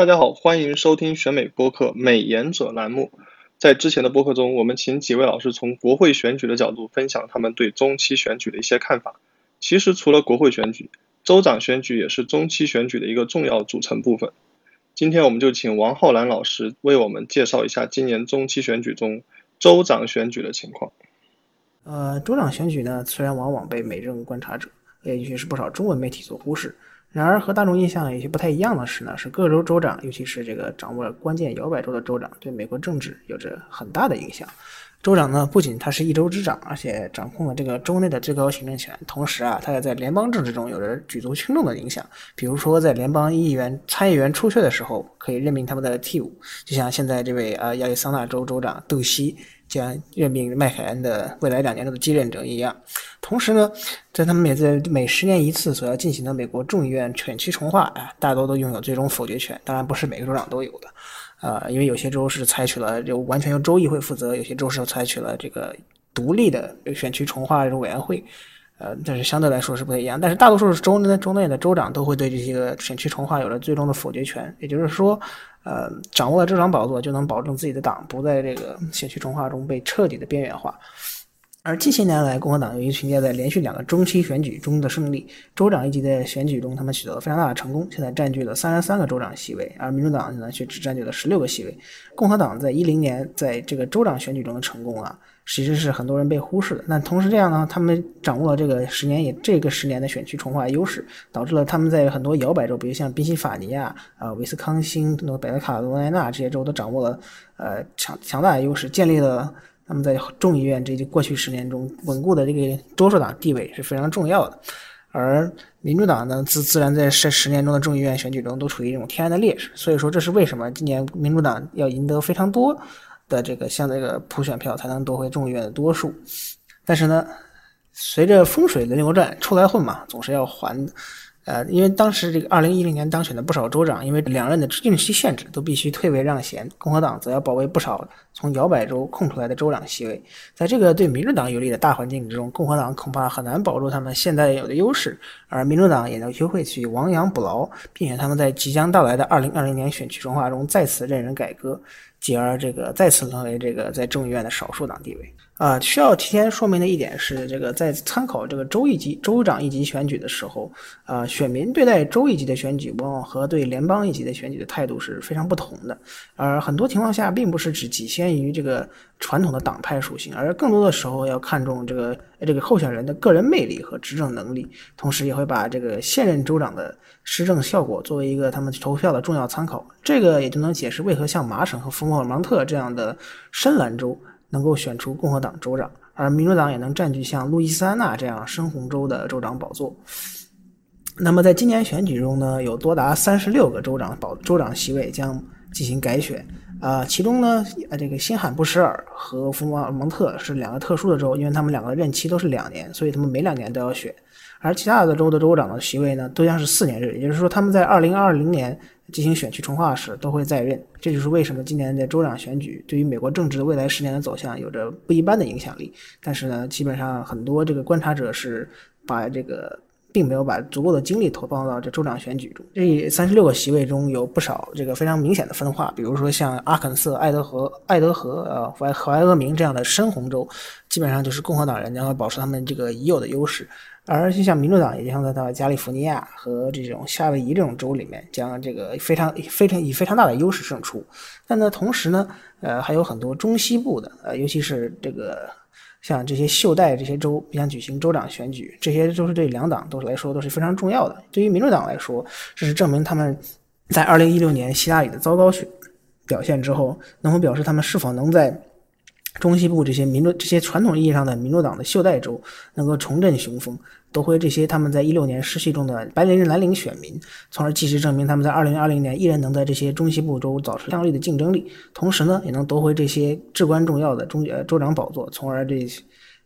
大家好，欢迎收听选美播客美言者栏目。在之前的播客中，我们请几位老师从国会选举的角度分享他们对中期选举的一些看法。其实，除了国会选举，州长选举也是中期选举的一个重要组成部分。今天，我们就请王浩然老师为我们介绍一下今年中期选举中州长选举的情况。呃，州长选举呢，虽然往往被美政观察者，也许是不少中文媒体所忽视。然而，和大众印象有些不太一样的是呢，是各州州长，尤其是这个掌握了关键摇摆州的州长，对美国政治有着很大的影响。州长呢，不仅他是一州之长，而且掌控了这个州内的最高行政权，同时啊，他也在联邦政治中有着举足轻重的影响。比如说，在联邦议员、参议员出缺的时候，可以任命他们的替补，就像现在这位呃亚利桑那州州长杜西。将任命麦凯恩的未来两年的继任者一样。同时呢，在他们每次每十年一次所要进行的美国众议院选区重划啊，大多都拥有最终否决权。当然，不是每个州长都有的，呃，因为有些州是采取了就完全由州议会负责，有些州是采取了这个独立的选区重划这种委员会，呃，但是相对来说是不太一样。但是大多数州内州内的州长都会对这些个选区重划有了最终的否决权，也就是说。呃，掌握了州长宝座，就能保证自己的党不在这个选区重划中被彻底的边缘化。而近些年来，共和党由于凭借在连续两个中期选举中的胜利，州长一级的选举中，他们取得了非常大的成功，现在占据了三十三个州长席位，而民主党呢却只占据了十六个席位。共和党在一零年在这个州长选举中的成功啊。其实是很多人被忽视的。那同时这样呢，他们掌握了这个十年也这个十年的选区重划优势，导致了他们在很多摇摆州，比如像宾夕法尼亚、啊威斯康星、那个北卡罗来纳这些州都掌握了呃强强大的优势，建立了他们在众议院这就过去十年中稳固的这个多数党地位是非常重要的。而民主党呢，自自然在这十年中的众议院选举中都处于一种天然的劣势。所以说，这是为什么今年民主党要赢得非常多。的这个像这个普选票才能夺回众议院的多数，但是呢，随着风水轮流转，出来混嘛，总是要还。呃，因为当时这个二零一零年当选的不少州长，因为两任的任期限制，都必须退位让贤。共和党则要保卫不少从摇摆州空出来的州长席位。在这个对民主党有利的大环境之中，共和党恐怕很难保住他们现在有的优势，而民主党也有机会去亡羊补牢，并且他们在即将到来的二零二零年选区重划中再次任人改革。继而，这个再次沦为这个在众议院的少数党地位。啊，需要提前说明的一点是，这个在参考这个州一级州长一级选举的时候，啊，选民对待州一级的选举，往往和对联邦一级的选举的态度是非常不同的。而很多情况下，并不是只仅限于这个传统的党派属性，而更多的时候要看重这个这个候选人的个人魅力和执政能力，同时也会把这个现任州长的施政效果作为一个他们投票的重要参考。这个也就能解释为何像麻省和福尔蒙特这样的深蓝州。能够选出共和党州长，而民主党也能占据像路易斯安那这样深红州的州长宝座。那么，在今年选举中呢，有多达三十六个州长保州长席位将进行改选。啊，其中呢，呃，这个新罕布什尔和福尔蒙特是两个特殊的州，因为他们两个任期都是两年，所以他们每两年都要选。而其他的州的州长的席位呢，都将是四年制，也就是说，他们在二零二零年。进行选区重划时都会在任，这就是为什么今年的州长选举对于美国政治未来十年的走向有着不一般的影响力。但是呢，基本上很多这个观察者是把这个并没有把足够的精力投放到这州长选举中。这三十六个席位中有不少这个非常明显的分化，比如说像阿肯色、爱德和爱德和呃怀怀俄明这样的深红州，基本上就是共和党人将会保持他们这个已有的优势。而就像民主党，也将在到加利福尼亚和这种夏威夷这种州里面，将这个非常非常以非常大的优势胜出。但呢，同时呢，呃，还有很多中西部的，呃，尤其是这个像这些袖带这些州将举行州长选举，这些都是对两党都是来说都是非常重要的。对于民主党来说，这是证明他们在二零一六年希拉里的糟糕选表现之后，能否表示他们是否能在。中西部这些民主这些传统意义上的民主党的袖带州能够重振雄风，夺回这些他们在一六年失去中的白人蓝领选民，从而继续证明他们在二零二零年依然能在这些中西部州保持强力的竞争力，同时呢，也能夺回这些至关重要的中呃州长宝座，从而这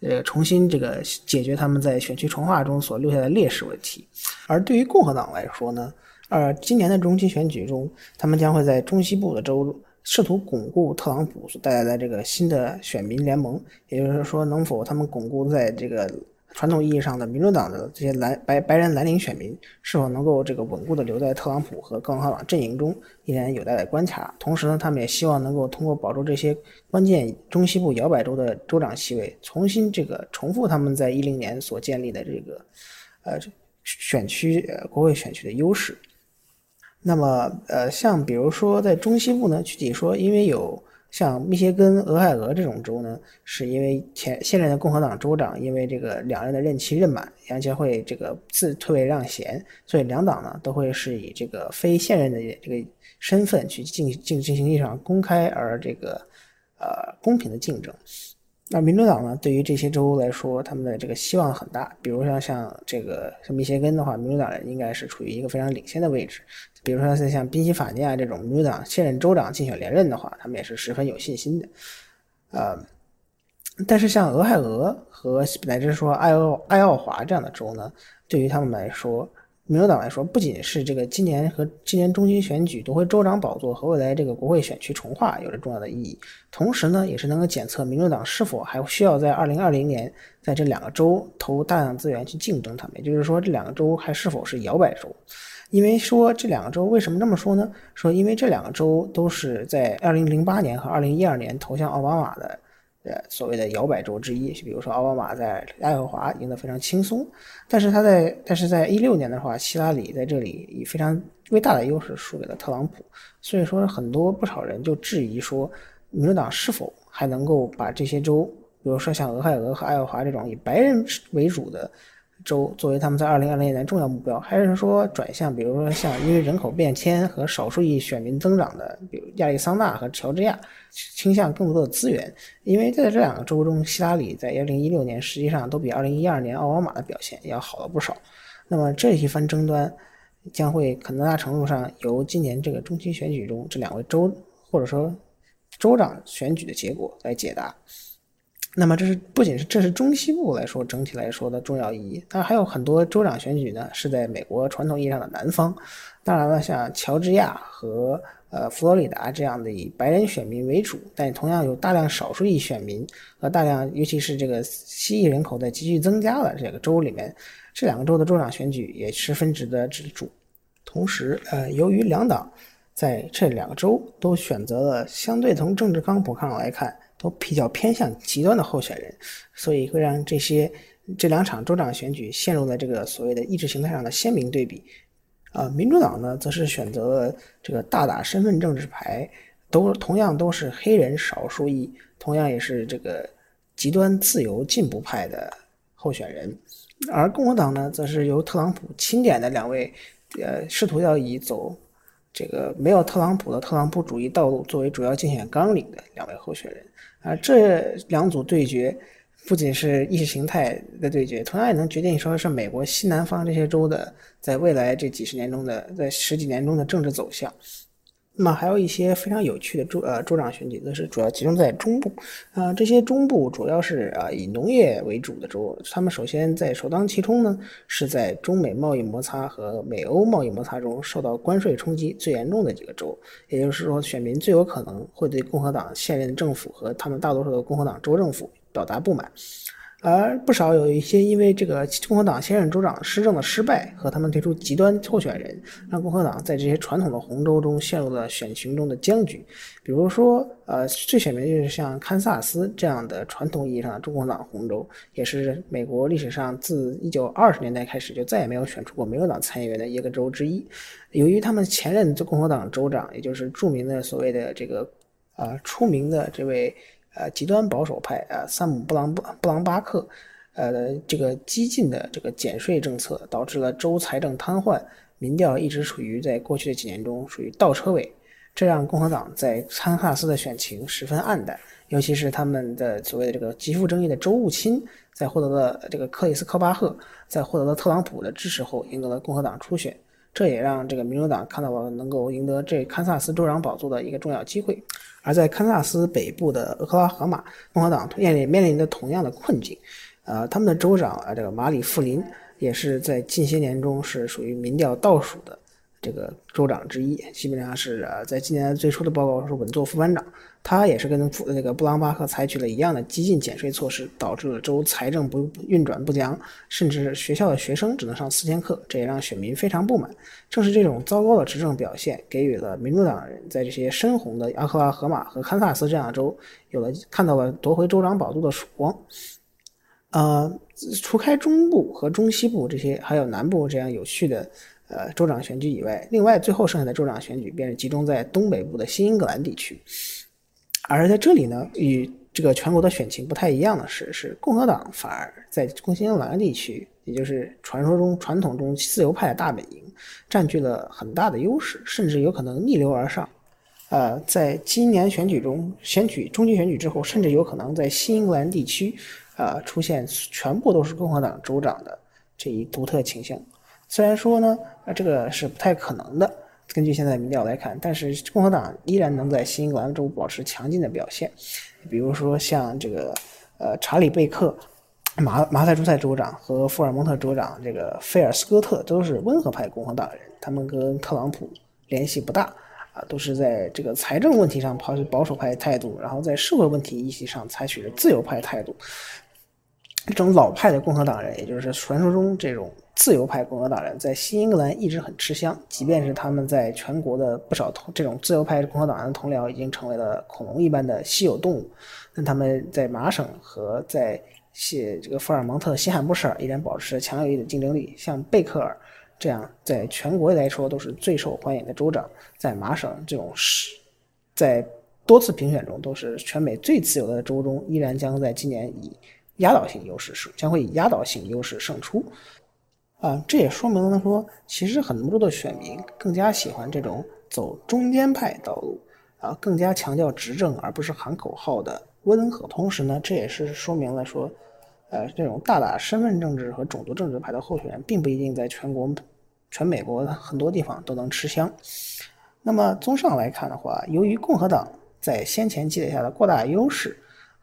呃重新这个解决他们在选区重划中所留下的劣势问题。而对于共和党来说呢，呃，今年的中期选举中，他们将会在中西部的州。试图巩固特朗普所带来的这个新的选民联盟，也就是说，能否他们巩固在这个传统意义上的民主党的这些蓝白白人蓝领选民，是否能够这个稳固的留在特朗普和共和党阵营中，依然有待观察。同时呢，他们也希望能够通过保住这些关键中西部摇摆州的州长席位，重新这个重复他们在一零年所建立的这个呃选区呃国会选区的优势。那么，呃，像比如说在中西部呢，具体说，因为有像密歇根、俄亥俄这种州呢，是因为前现任的共和党州长因为这个两任的任期任满，将将会这个自退位让贤，所以两党呢都会是以这个非现任的这个身份去进进进行一场公开而这个呃公平的竞争。那民主党呢？对于这些州来说，他们的这个希望很大。比如说像这个像密歇根的话，民主党人应该是处于一个非常领先的位置。比如说像像宾夕法尼亚这种民主党现任州长竞选连任的话，他们也是十分有信心的。呃，但是像俄亥俄和乃至说爱奥爱奥华这样的州呢，对于他们来说。民主党来说，不仅是这个今年和今年中期选举夺回州长宝座和未来这个国会选区重划有着重要的意义，同时呢，也是能够检测民主党是否还需要在二零二零年在这两个州投入大量资源去竞争他们。也就是说，这两个州还是否是摇摆州？因为说这两个州为什么这么说呢？说因为这两个州都是在二零零八年和二零一二年投向奥巴马的。呃，所谓的摇摆州之一，比如说奥巴马在爱荷华赢得非常轻松，但是他在但是在一六年的话，希拉里在这里以非常微大的优势输给了特朗普，所以说很多不少人就质疑说，民主党是否还能够把这些州，比如说像俄亥俄和爱荷华这种以白人为主的。州作为他们在二零二零年重要目标，还是说转向，比如说像因为人口变迁和少数裔选民增长的，比如亚利桑那和乔治亚，倾向更多的资源？因为在这两个州中，希拉里在二零一六年实际上都比二零一二年奥巴马的表现要好了不少。那么这一番争端将会很大程度上由今年这个中期选举中这两位州或者说州长选举的结果来解答。那么这是不仅是这是中西部来说整体来说的重要意义，当然还有很多州长选举呢是在美国传统意义上的南方。当然了，像乔治亚和呃佛罗里达这样的以白人选民为主，但同样有大量少数裔选民和大量尤其是这个西裔人口在急剧增加的这个州里面，这两个州的州长选举也十分值得指出。同时，呃，由于两党在这两个州都选择了相对从政治光谱上来看。都比较偏向极端的候选人，所以会让这些这两场州长选举陷入了这个所谓的意识形态上的鲜明对比。啊，民主党呢，则是选择了这个大打身份政治牌，都同样都是黑人少数裔，同样也是这个极端自由进步派的候选人。而共和党呢，则是由特朗普钦点的两位，呃，试图要以走。这个没有特朗普的特朗普主义道路作为主要竞选纲领的两位候选人，啊，这两组对决不仅是意识形态的对决，同样也能决定说是美国西南方这些州的在未来这几十年中的在十几年中的政治走向。那么还有一些非常有趣的州呃州长选举，则是主要集中在中部，啊，这些中部主要是啊以农业为主的州，他们首先在首当其冲呢，是在中美贸易摩擦和美欧贸易摩擦中受到关税冲击最严重的几个州，也就是说，选民最有可能会对共和党现任政府和他们大多数的共和党州政府表达不满。而不少有一些因为这个共和党现任州长施政的失败和他们推出极端候选人，让共和党在这些传统的红州中陷入了选情中的僵局。比如说，呃，最显明就是像堪萨斯这样的传统意义上的中共党红州，也是美国历史上自一九二十年代开始就再也没有选出过民主党参议员的一个州之一。由于他们前任共和党州长，也就是著名的所谓的这个，呃，出名的这位。呃，极端保守派啊，山姆布朗布布朗巴克，呃，这个激进的这个减税政策导致了州财政瘫痪，民调一直处于在过去的几年中属于倒车位。这让共和党在堪萨斯的选情十分黯淡。尤其是他们的所谓的这个极富争议的州务卿，在获得了这个克里斯科巴赫在获得了特朗普的支持后，赢得了共和党初选。这也让这个民主党看到了能够赢得这堪萨斯州长宝座的一个重要机会。而在堪萨斯北部的俄克拉荷马，共和党面临面临着同样的困境。呃，他们的州长啊，这个马里富林也是在近些年中是属于民调倒数的。这个州长之一，基本上是呃，在今年最初的报告是稳坐副班长。他也是跟那个布朗巴克采取了一样的激进减税措施，导致了州财政不运转不良，甚至学校的学生只能上四天课，这也让选民非常不满。正是这种糟糕的执政表现，给予了民主党人在这些深红的阿克拉荷马和堪萨斯这样的州，有了看到了夺回州长宝座的曙光。呃，除开中部和中西部这些，还有南部这样有序的。呃，州长选举以外，另外最后剩下的州长选举便是集中在东北部的新英格兰地区。而在这里呢，与这个全国的选情不太一样的是，是共和党反而在新英格兰地区，也就是传说中传统中自由派大本营，占据了很大的优势，甚至有可能逆流而上。呃，在今年选举中，选举中期选举之后，甚至有可能在新英格兰地区，呃，出现全部都是共和党州长的这一独特倾向。虽然说呢，呃，这个是不太可能的。根据现在民调来看，但是共和党依然能在新英格兰州保持强劲的表现。比如说像这个，呃，查理贝克，马马萨诸塞州长和福尔蒙特州长这个菲尔斯科特都是温和派共和党人，他们跟特朗普联系不大，啊，都是在这个财政问题上保持保守派态度，然后在社会问题议题上采取了自由派态度。这种老派的共和党人，也就是传说中这种。自由派共和党人在新英格兰一直很吃香，即便是他们在全国的不少同这种自由派共和党人的同僚已经成为了恐龙一般的稀有动物，但他们在麻省和在西这个福尔蒙特、西汉布什尔依然保持着强有力的竞争力。像贝克尔这样在全国来说都是最受欢迎的州长，在麻省这种是，在多次评选中都是全美最自由的州中，依然将在今年以压倒性优势胜，将会以压倒性优势胜出。啊，这也说明了说，其实很多的选民更加喜欢这种走中间派道路，啊，更加强调执政而不是喊口号的温和。同时呢，这也是说明了说，呃，这种大打身份政治和种族政治牌的候选人，并不一定在全国、全美国很多地方都能吃香。那么，综上来看的话，由于共和党在先前积累下的过大优势。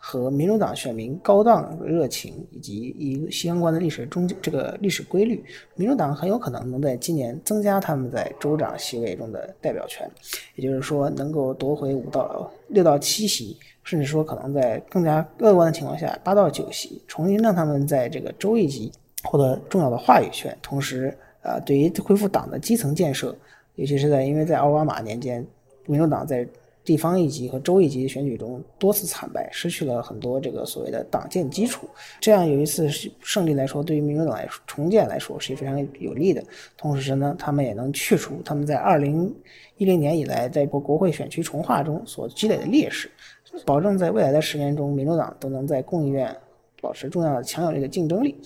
和民主党选民高档热情以及一相关的历史中这个历史规律，民主党很有可能能在今年增加他们在州长席位中的代表权，也就是说能够夺回五到六到七席，甚至说可能在更加乐观的情况下八到九席，重新让他们在这个州一级获得重要的话语权。同时，呃，对于恢复党的基层建设，尤其是在因为在奥巴马年间，民主党在地方一级和州一级选举中多次惨败，失去了很多这个所谓的党建基础。这样有一次胜利来说，对于民主党来说重建来说是非常有利的。同时呢，他们也能去除他们在二零一零年以来在国国会选区重划中所积累的劣势，保证在未来的十年中，民主党都能在众议院。保持重要的强有力的竞争力，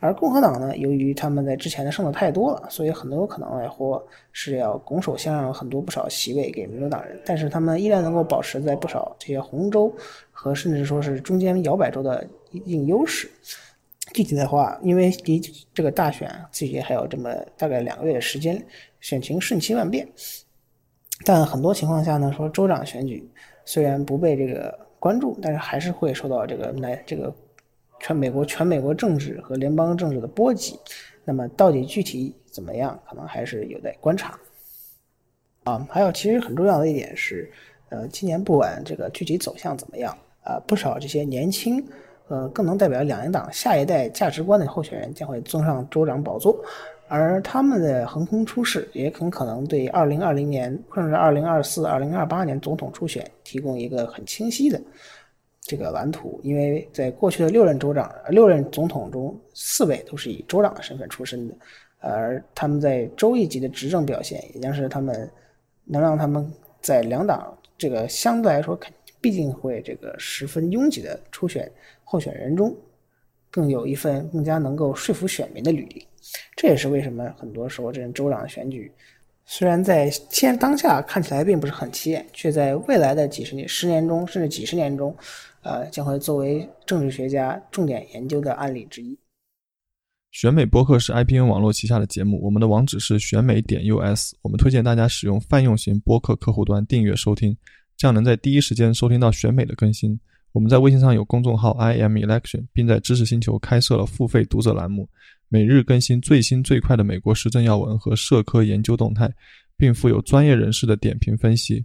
而共和党呢，由于他们在之前的胜的太多了，所以很多可能来说是要拱手相让很多不少席位给民主党人，但是他们依然能够保持在不少这些红州和甚至说是中间摇摆州的一定优势。具体的话，因为离这个大选距离还有这么大概两个月的时间，选情瞬息万变，但很多情况下呢，说州长选举虽然不被这个关注，但是还是会受到这个来这个。全美国全美国政治和联邦政治的波及，那么到底具体怎么样，可能还是有待观察。啊，还有其实很重要的一点是，呃，今年不管这个具体走向怎么样，啊，不少这些年轻，呃，更能代表两党下一代价值观的候选人将会登上州长宝座，而他们的横空出世，也很可能对二零二零年甚至二零二四、二零二八年总统初选提供一个很清晰的。这个蓝图，因为在过去的六任州长、六任总统中，四位都是以州长的身份出身的，而他们在州一级的执政表现，也将是他们能让他们在两党这个相对来说肯必定会这个十分拥挤的初选候选人中，更有一份更加能够说服选民的履历。这也是为什么很多时候这种州长的选举虽然在现当下看起来并不是很起眼，却在未来的几十年、十年中，甚至几十年中，呃，将会作为政治学家重点研究的案例之一。选美播客是 IPN 网络旗下的节目，我们的网址是选美点 US。我们推荐大家使用泛用型播客客户端订阅收听，这样能在第一时间收听到选美的更新。我们在微信上有公众号 IM Election，并在知识星球开设了付费读者栏目，每日更新最新最快的美国时政要闻和社科研究动态，并附有专业人士的点评分析。